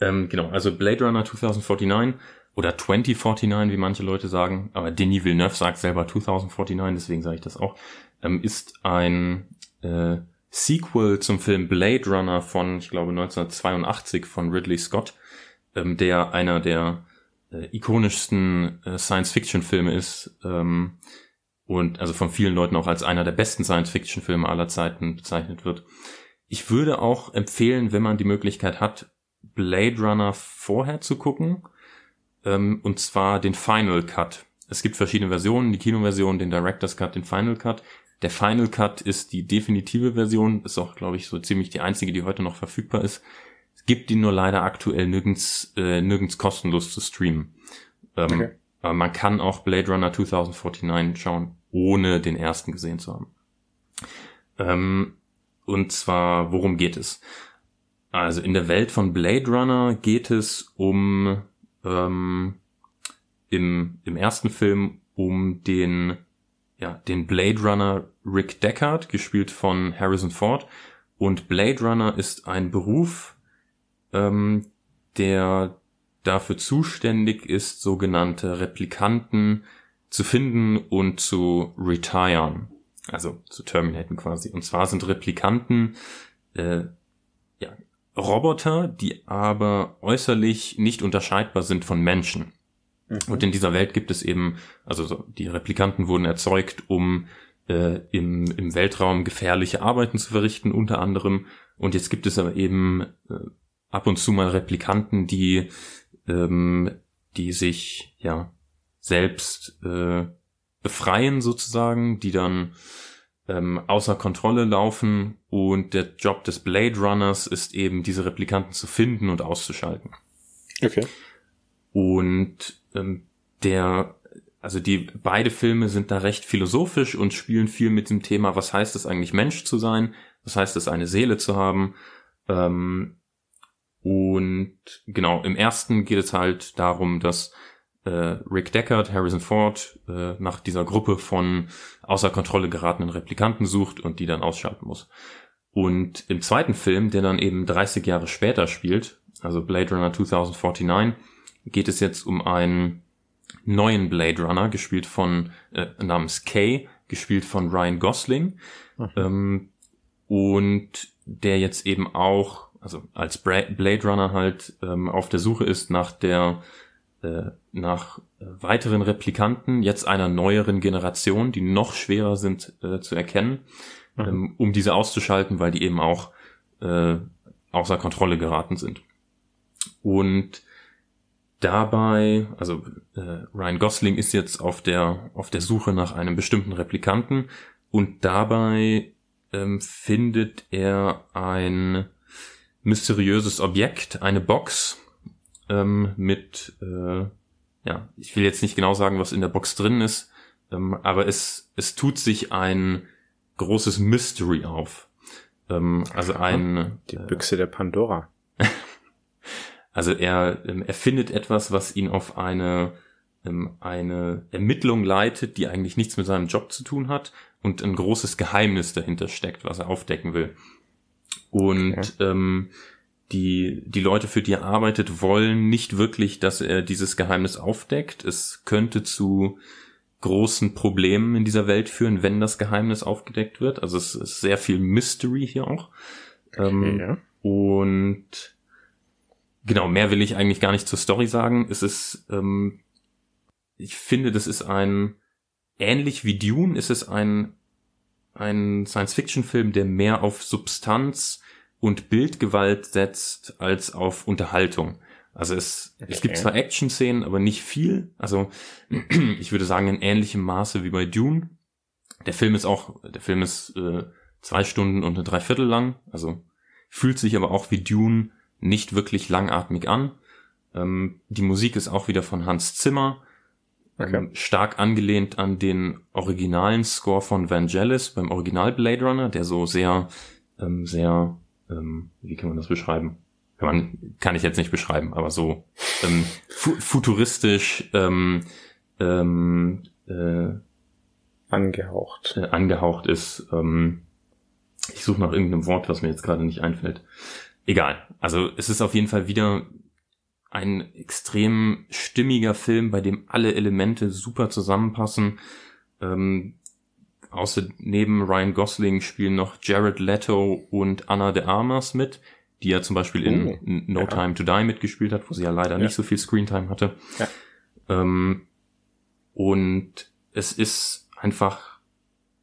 [SPEAKER 2] Ähm, genau, also Blade Runner 2049 oder 2049, wie manche Leute sagen, aber Denis Villeneuve sagt selber 2049, deswegen sage ich das auch, ähm, ist ein äh, Sequel zum Film Blade Runner von, ich glaube, 1982 von Ridley Scott, ähm, der einer der äh, ikonischsten äh, Science-Fiction-Filme ist ähm, und also von vielen Leuten auch als einer der besten Science-Fiction-Filme aller Zeiten bezeichnet wird. Ich würde auch empfehlen, wenn man die Möglichkeit hat, Blade Runner vorher zu gucken, ähm, und zwar den Final Cut. Es gibt verschiedene Versionen, die Kinoversion, den Director's Cut, den Final Cut. Der Final Cut ist die definitive Version, ist auch, glaube ich, so ziemlich die einzige, die heute noch verfügbar ist. Es gibt die nur leider aktuell nirgends, äh, nirgends kostenlos zu streamen. Ähm, okay. Aber man kann auch Blade Runner 2049 schauen, ohne den ersten gesehen zu haben. Ähm, und zwar, worum geht es? Also in der Welt von Blade Runner geht es um ähm, im, im ersten Film um den ja, den Blade Runner Rick Deckard, gespielt von Harrison Ford. Und Blade Runner ist ein Beruf, ähm, der dafür zuständig ist, sogenannte Replikanten zu finden und zu retiren. Also zu terminaten quasi. Und zwar sind Replikanten äh, ja, Roboter, die aber äußerlich nicht unterscheidbar sind von Menschen. Mhm. Und in dieser Welt gibt es eben, also so, die Replikanten wurden erzeugt, um äh, im, im Weltraum gefährliche Arbeiten zu verrichten, unter anderem. Und jetzt gibt es aber eben äh, ab und zu mal Replikanten, die, ähm, die sich ja selbst äh, befreien sozusagen, die dann ähm, außer Kontrolle laufen und der Job des Blade Runners ist eben, diese Replikanten zu finden und auszuschalten.
[SPEAKER 1] Okay.
[SPEAKER 2] Und ähm, der, also die beide Filme sind da recht philosophisch und spielen viel mit dem Thema, was heißt es eigentlich Mensch zu sein, was heißt es eine Seele zu haben. Ähm, und genau, im ersten geht es halt darum, dass äh, Rick Deckard, Harrison Ford, äh, nach dieser Gruppe von außer Kontrolle geratenen Replikanten sucht und die dann ausschalten muss. Und im zweiten Film, der dann eben 30 Jahre später spielt, also Blade Runner 2049, geht es jetzt um einen neuen Blade Runner, gespielt von äh, namens Kay, gespielt von Ryan Gosling. Mhm. Ähm, und der jetzt eben auch, also als Blade Runner halt ähm, auf der Suche ist nach der äh, nach äh, weiteren Replikanten, jetzt einer neueren Generation, die noch schwerer sind äh, zu erkennen, mhm. ähm, um diese auszuschalten, weil die eben auch äh, außer Kontrolle geraten sind. Und dabei, also äh, Ryan Gosling ist jetzt auf der auf der Suche nach einem bestimmten Replikanten und dabei ähm, findet er ein mysteriöses Objekt, eine Box ähm, mit, äh, ja, ich will jetzt nicht genau sagen, was in der Box drin ist, ähm, aber es es tut sich ein großes Mystery auf. Ähm, also ein
[SPEAKER 1] die Büchse äh, der Pandora.
[SPEAKER 2] Also er ähm, erfindet etwas, was ihn auf eine, ähm, eine Ermittlung leitet, die eigentlich nichts mit seinem Job zu tun hat und ein großes Geheimnis dahinter steckt, was er aufdecken will. Und okay. ähm, die, die Leute, für die er arbeitet, wollen nicht wirklich, dass er dieses Geheimnis aufdeckt. Es könnte zu großen Problemen in dieser Welt führen, wenn das Geheimnis aufgedeckt wird. Also es ist sehr viel Mystery hier auch. Okay, ähm, ja. Und genau, mehr will ich eigentlich gar nicht zur Story sagen. Es ist, ähm, ich finde, das ist ein, ähnlich wie Dune, ist es ein, ein Science-Fiction-Film, der mehr auf Substanz und Bildgewalt setzt als auf Unterhaltung. Also es, okay. es gibt zwar Action-Szenen, aber nicht viel. Also ich würde sagen in ähnlichem Maße wie bei Dune. Der Film ist auch, der Film ist äh, zwei Stunden und eine Dreiviertel lang. Also fühlt sich aber auch wie Dune nicht wirklich langatmig an. Ähm, die Musik ist auch wieder von Hans Zimmer. Okay. Ähm, stark angelehnt an den originalen Score von Vangelis beim Original Blade Runner, der so sehr, ähm, sehr ähm, wie kann man das beschreiben? Kann, man, kann ich jetzt nicht beschreiben, aber so ähm, fu futuristisch ähm, ähm,
[SPEAKER 1] äh, angehaucht.
[SPEAKER 2] Äh, angehaucht ist. Ähm, ich suche nach irgendeinem Wort, was mir jetzt gerade nicht einfällt. Egal. Also es ist auf jeden Fall wieder ein extrem stimmiger Film, bei dem alle Elemente super zusammenpassen. Ähm, Außer neben Ryan Gosling spielen noch Jared Leto und Anna de Armas mit, die ja zum Beispiel in oh, No ja. Time to Die mitgespielt hat, wo sie ja leider ja. nicht so viel Screentime hatte. Ja. Ähm, und es ist einfach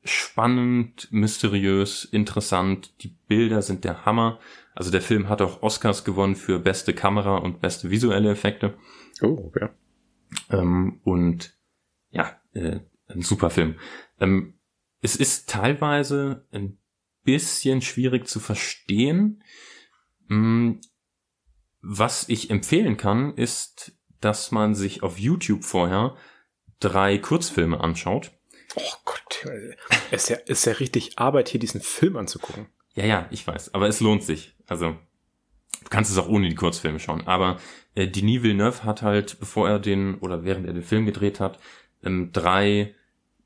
[SPEAKER 2] spannend, mysteriös, interessant. Die Bilder sind der Hammer. Also der Film hat auch Oscars gewonnen für beste Kamera und beste visuelle Effekte.
[SPEAKER 1] Oh, okay.
[SPEAKER 2] Ähm, und ja, äh, ein super Film. Ähm, es ist teilweise ein bisschen schwierig zu verstehen. Mm, was ich empfehlen kann, ist, dass man sich auf YouTube vorher drei Kurzfilme anschaut.
[SPEAKER 1] Oh Gott, es ist ja, ist ja richtig Arbeit, hier diesen Film anzugucken.
[SPEAKER 2] Ja, ja, ich weiß, aber es lohnt sich. Also, du kannst es auch ohne die Kurzfilme schauen. Aber äh, Denis Villeneuve hat halt, bevor er den, oder während er den Film gedreht hat, ähm, drei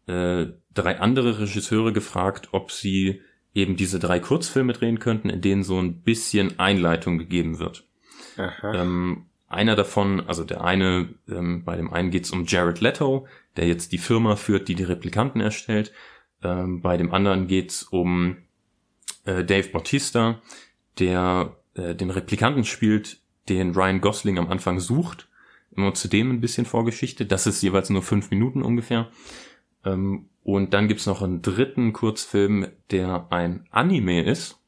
[SPEAKER 2] äh, drei andere Regisseure gefragt, ob sie eben diese drei Kurzfilme drehen könnten, in denen so ein bisschen Einleitung gegeben wird. Ähm, einer davon, also der eine, ähm, bei dem einen geht es um Jared Leto, der jetzt die Firma führt, die die Replikanten erstellt. Ähm, bei dem anderen geht es um äh, Dave Bautista, der äh, den Replikanten spielt, den Ryan Gosling am Anfang sucht. Immer zu dem ein bisschen Vorgeschichte. Das ist jeweils nur fünf Minuten ungefähr. Ähm, und dann gibt's noch einen dritten Kurzfilm, der ein Anime ist,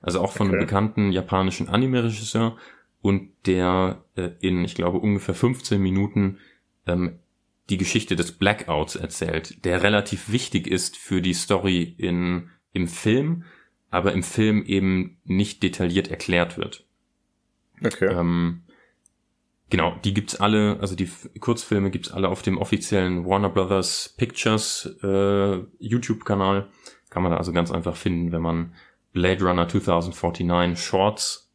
[SPEAKER 2] also auch von okay. einem bekannten japanischen Anime-Regisseur und der äh, in, ich glaube, ungefähr 15 Minuten ähm, die Geschichte des Blackouts erzählt, der relativ wichtig ist für die Story in, im Film, aber im Film eben nicht detailliert erklärt wird.
[SPEAKER 1] Okay.
[SPEAKER 2] Ähm, Genau, die gibt's alle, also die Kurzfilme gibt's alle auf dem offiziellen Warner Brothers Pictures äh, YouTube-Kanal. Kann man da also ganz einfach finden, wenn man Blade Runner 2049 Shorts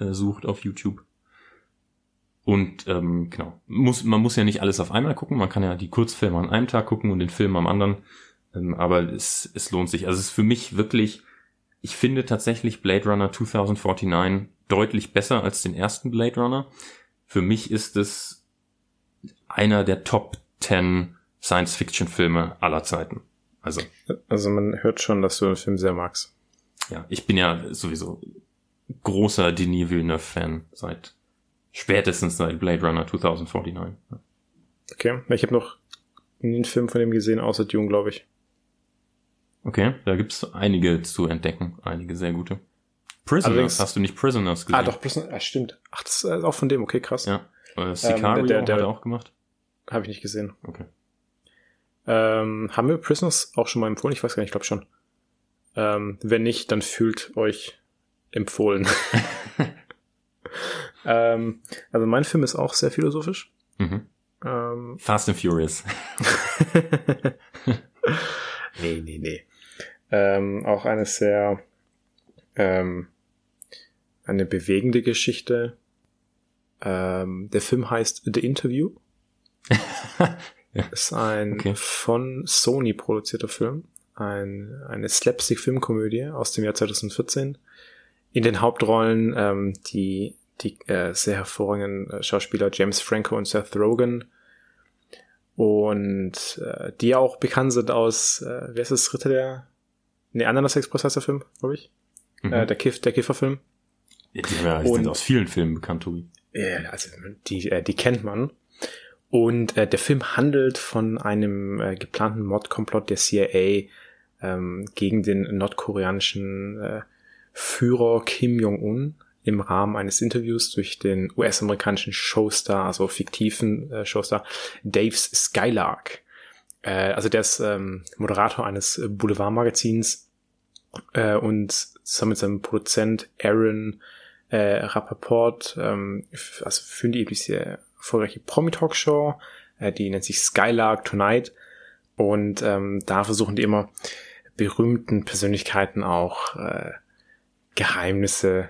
[SPEAKER 2] äh, sucht auf YouTube. Und ähm, genau, muss, man muss ja nicht alles auf einmal gucken, man kann ja die Kurzfilme an einem Tag gucken und den Film am anderen. Ähm, aber es, es lohnt sich. Also es ist für mich wirklich, ich finde tatsächlich Blade Runner 2049 deutlich besser als den ersten Blade Runner für mich ist es einer der Top 10 Science-Fiction-Filme aller Zeiten. Also.
[SPEAKER 1] Also man hört schon, dass du den Film sehr magst.
[SPEAKER 2] Ja, ich bin ja sowieso großer Denis Villeneuve-Fan seit spätestens seit Blade Runner 2049.
[SPEAKER 1] Okay, ich habe noch nie einen Film von dem gesehen, außer Dune, glaube ich.
[SPEAKER 2] Okay, da gibt's einige zu entdecken, einige sehr gute. Prisoners, Allerdings, hast du nicht Prisoners
[SPEAKER 1] gesehen? Ah, doch, Prisoners, ah, stimmt. Ach, das ist auch von dem, okay, krass.
[SPEAKER 2] Ja. Äh, Sicario ähm, der, der, der, hat er auch gemacht?
[SPEAKER 1] Habe ich nicht gesehen.
[SPEAKER 2] Okay.
[SPEAKER 1] Ähm, haben wir Prisoners auch schon mal empfohlen? Ich weiß gar nicht, ich glaube schon. Ähm, wenn nicht, dann fühlt euch empfohlen. ähm, also mein Film ist auch sehr philosophisch.
[SPEAKER 2] Mhm. Ähm, Fast and Furious.
[SPEAKER 1] nee, nee, nee. Ähm, auch eine sehr ähm, eine bewegende Geschichte. Ähm, der Film heißt The Interview. ja. Ist ein okay. von Sony produzierter Film. Ein, eine Slapstick-Filmkomödie aus dem Jahr 2014, in den Hauptrollen ähm, die, die äh, sehr hervorragenden Schauspieler James Franco und Seth Rogen. Und äh, die auch bekannt sind aus, äh, wer ist das, Ritter der, ne, Ananas Express heißt der Film, glaube ich. Mhm. Äh, der, Kiff, der Kifferfilm.
[SPEAKER 2] Ja, die ja, sind aus vielen Filmen bekannt, Tobi.
[SPEAKER 1] Ja, also die, äh, die kennt man. Und äh, der Film handelt von einem äh, geplanten Mordkomplott der CIA ähm, gegen den nordkoreanischen äh, Führer Kim Jong-un im Rahmen eines Interviews durch den US-amerikanischen Showstar, also fiktiven äh, Showstar Dave Skylark. Äh, also der ist ähm, Moderator eines Boulevardmagazins äh, und zusammen mit seinem Produzent Aaron äh, Rappaport, ähm, also führen die eben diese erfolgreiche Promi-Talkshow, äh, die nennt sich Skylark Tonight. Und ähm, da versuchen die immer berühmten Persönlichkeiten auch äh, Geheimnisse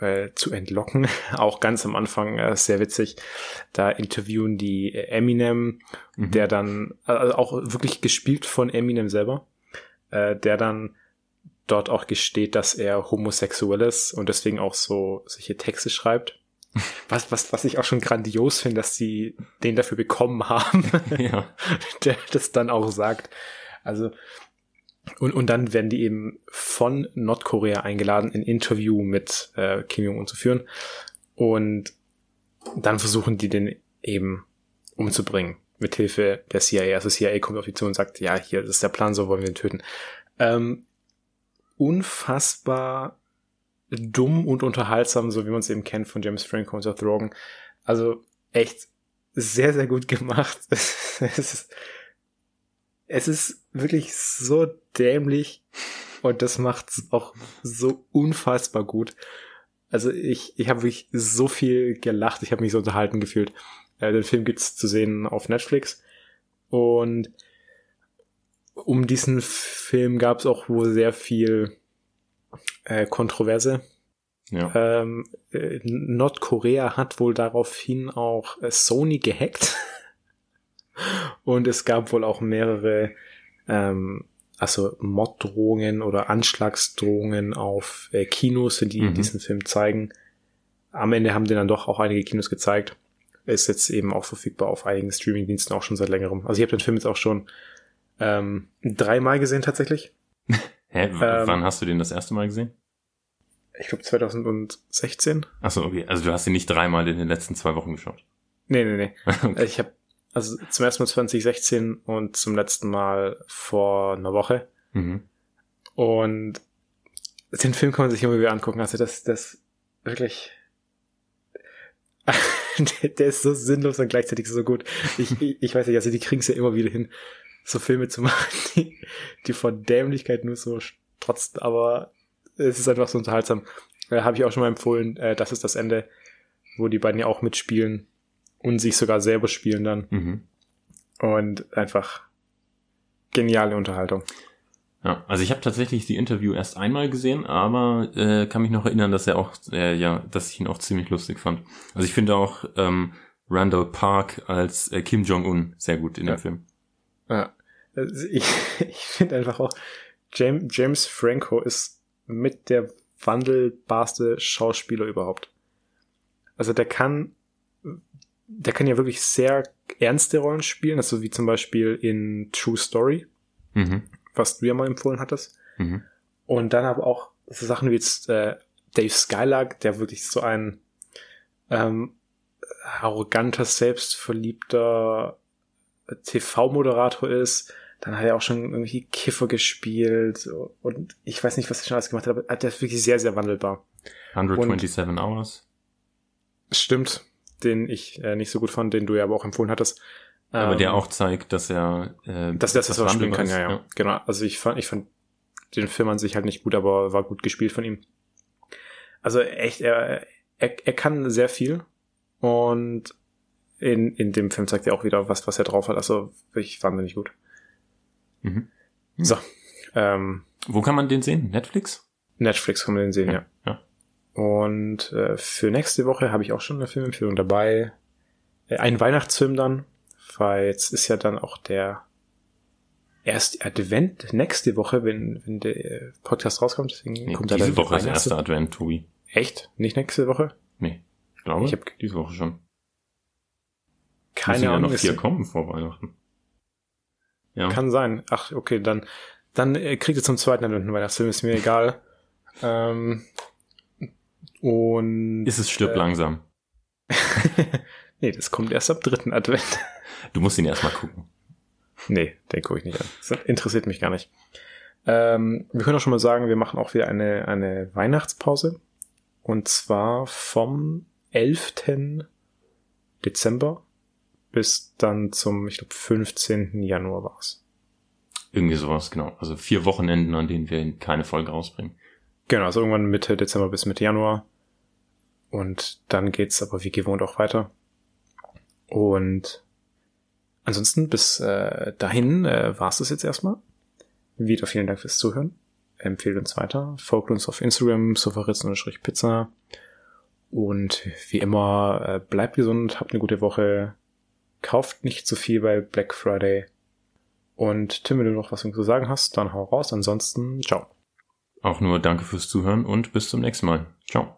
[SPEAKER 1] äh, zu entlocken. Auch ganz am Anfang äh, sehr witzig. Da interviewen die Eminem, mhm. der dann, also auch wirklich gespielt von Eminem selber, äh, der dann dort auch gesteht, dass er homosexuell ist und deswegen auch so solche Texte schreibt. Was, was, was ich auch schon grandios finde, dass sie den dafür bekommen haben, ja. der das dann auch sagt. Also und, und dann werden die eben von Nordkorea eingeladen, ein Interview mit äh, Kim Jong-un zu führen. Und dann versuchen die den eben umzubringen. Mithilfe der CIA. Also CIA kommt auf die zu und sagt, ja, hier, das ist der Plan, so wollen wir ihn töten. Ähm, unfassbar dumm und unterhaltsam, so wie man es eben kennt von James Franco und Seth Rogen. Also echt sehr, sehr gut gemacht. es ist es ist wirklich so dämlich und das macht's auch so unfassbar gut. Also ich, ich habe wirklich so viel gelacht, ich habe mich so unterhalten gefühlt. Äh, den Film gibt's zu sehen auf Netflix und um diesen Film gab's auch wohl sehr viel äh, Kontroverse. Ja. Ähm, äh, Nordkorea hat wohl daraufhin auch äh, Sony gehackt. Und es gab wohl auch mehrere, ähm, also Morddrohungen oder Anschlagsdrohungen auf äh, Kinos, die mhm. diesen Film zeigen. Am Ende haben den dann doch auch einige Kinos gezeigt. Ist jetzt eben auch verfügbar auf einigen Streamingdiensten auch schon seit längerem. Also ich habe den Film jetzt auch schon ähm, dreimal gesehen tatsächlich.
[SPEAKER 2] Hä? W ähm, wann hast du den das erste Mal gesehen?
[SPEAKER 1] Ich glaube 2016.
[SPEAKER 2] Achso, okay. Also du hast ihn nicht dreimal in den letzten zwei Wochen geschaut.
[SPEAKER 1] Nee, nee, nee. okay. Ich habe also zum ersten Mal 2016 und zum letzten Mal vor einer Woche. Mhm. Und den Film kann man sich immer wieder angucken. Also das, das wirklich, der, der ist so sinnlos und gleichzeitig so gut. Ich, ich, ich weiß nicht, also die kriegen es ja immer wieder hin, so Filme zu machen, die, die vor Dämlichkeit nur so trotzt, aber es ist einfach so unterhaltsam. Äh, Habe ich auch schon mal empfohlen, äh, das ist das Ende, wo die beiden ja auch mitspielen und sich sogar selber spielen dann. Mhm. Und einfach geniale Unterhaltung.
[SPEAKER 2] Ja, also ich habe tatsächlich die Interview erst einmal gesehen, aber äh, kann mich noch erinnern, dass er auch, äh, ja, dass ich ihn auch ziemlich lustig fand. Also ich finde auch ähm, Randall Park als äh, Kim Jong-un sehr gut in ja. dem Film.
[SPEAKER 1] Ja, also ich, ich finde einfach auch, James, James Franco ist mit der wandelbarste Schauspieler überhaupt. Also der kann der kann ja wirklich sehr ernste Rollen spielen, also wie zum Beispiel in True Story, mhm. was du ja mal empfohlen hattest. Mhm. Und dann aber auch so Sachen wie jetzt äh, Dave Skylark, der wirklich so ein ähm, arroganter, selbstverliebter TV-Moderator ist. Dann hat er auch schon irgendwie Kiffer gespielt und ich weiß nicht, was er schon alles gemacht hat, aber der ist wirklich sehr, sehr wandelbar.
[SPEAKER 2] 127 und, Hours.
[SPEAKER 1] Stimmt, den ich äh, nicht so gut fand, den du ja aber auch empfohlen hattest.
[SPEAKER 2] Aber ähm, der auch zeigt, dass er
[SPEAKER 1] äh, dass, dass das auch spielen kann, ja, ja, ja. Genau. Also ich fand, ich fand den Film an sich halt nicht gut, aber war gut gespielt von ihm. Also echt, er, er, er kann sehr viel und in, in dem Film zeigt er auch wieder, was, was er drauf hat. Also wirklich wahnsinnig gut. Mhm. So. Ähm,
[SPEAKER 2] Wo kann man den sehen? Netflix?
[SPEAKER 1] Netflix kann man den sehen, ja. ja. ja. Und äh, für nächste Woche habe ich auch schon eine Filmempfehlung dabei. Äh, ein Weihnachtsfilm dann, weil jetzt ist ja dann auch der erst Advent nächste Woche, wenn, wenn der Podcast rauskommt. Deswegen
[SPEAKER 2] Nee,
[SPEAKER 1] kommt
[SPEAKER 2] diese Woche ist
[SPEAKER 1] Weihnachts-
[SPEAKER 2] erster Advent, Tobi.
[SPEAKER 1] Echt? Nicht nächste Woche?
[SPEAKER 2] Nee, ich glaube,
[SPEAKER 1] Ich hab-
[SPEAKER 2] diese Woche schon.
[SPEAKER 1] Keine
[SPEAKER 2] Müssen ja
[SPEAKER 1] Ahnung.
[SPEAKER 2] noch vier kommen vor Weihnachten. Ja,
[SPEAKER 1] Kann sein. Ach, okay, dann, dann äh, kriegt ihr zum zweiten Advent einen Weihnachtsfilm, ist mir egal. Ähm, und
[SPEAKER 2] ist es stirb
[SPEAKER 1] äh,
[SPEAKER 2] langsam.
[SPEAKER 1] nee, das kommt erst ab dritten Advent.
[SPEAKER 2] Du musst ihn erstmal gucken.
[SPEAKER 1] Nee, den gucke ich nicht an. Das interessiert mich gar nicht. Ähm, wir können auch schon mal sagen, wir machen auch wieder eine, eine Weihnachtspause. Und zwar vom 11. Dezember bis dann zum, ich glaube, 15. Januar war's.
[SPEAKER 2] Irgendwie sowas, genau. Also vier Wochenenden, an denen wir keine Folge rausbringen.
[SPEAKER 1] Genau, also irgendwann Mitte Dezember bis Mitte Januar. Und dann geht's aber wie gewohnt auch weiter. Und ansonsten bis äh, dahin äh, war's das jetzt erstmal. Wieder vielen Dank fürs Zuhören. Empfehlt uns weiter. Folgt uns auf Instagram, sofaritzen-pizza. Und wie immer, äh, bleibt gesund, habt eine gute Woche. Kauft nicht zu viel bei Black Friday. Und Tim, wenn du noch was zu sagen hast, dann hau raus. Ansonsten, ciao.
[SPEAKER 2] Auch nur danke fürs Zuhören und bis zum nächsten Mal. Ciao.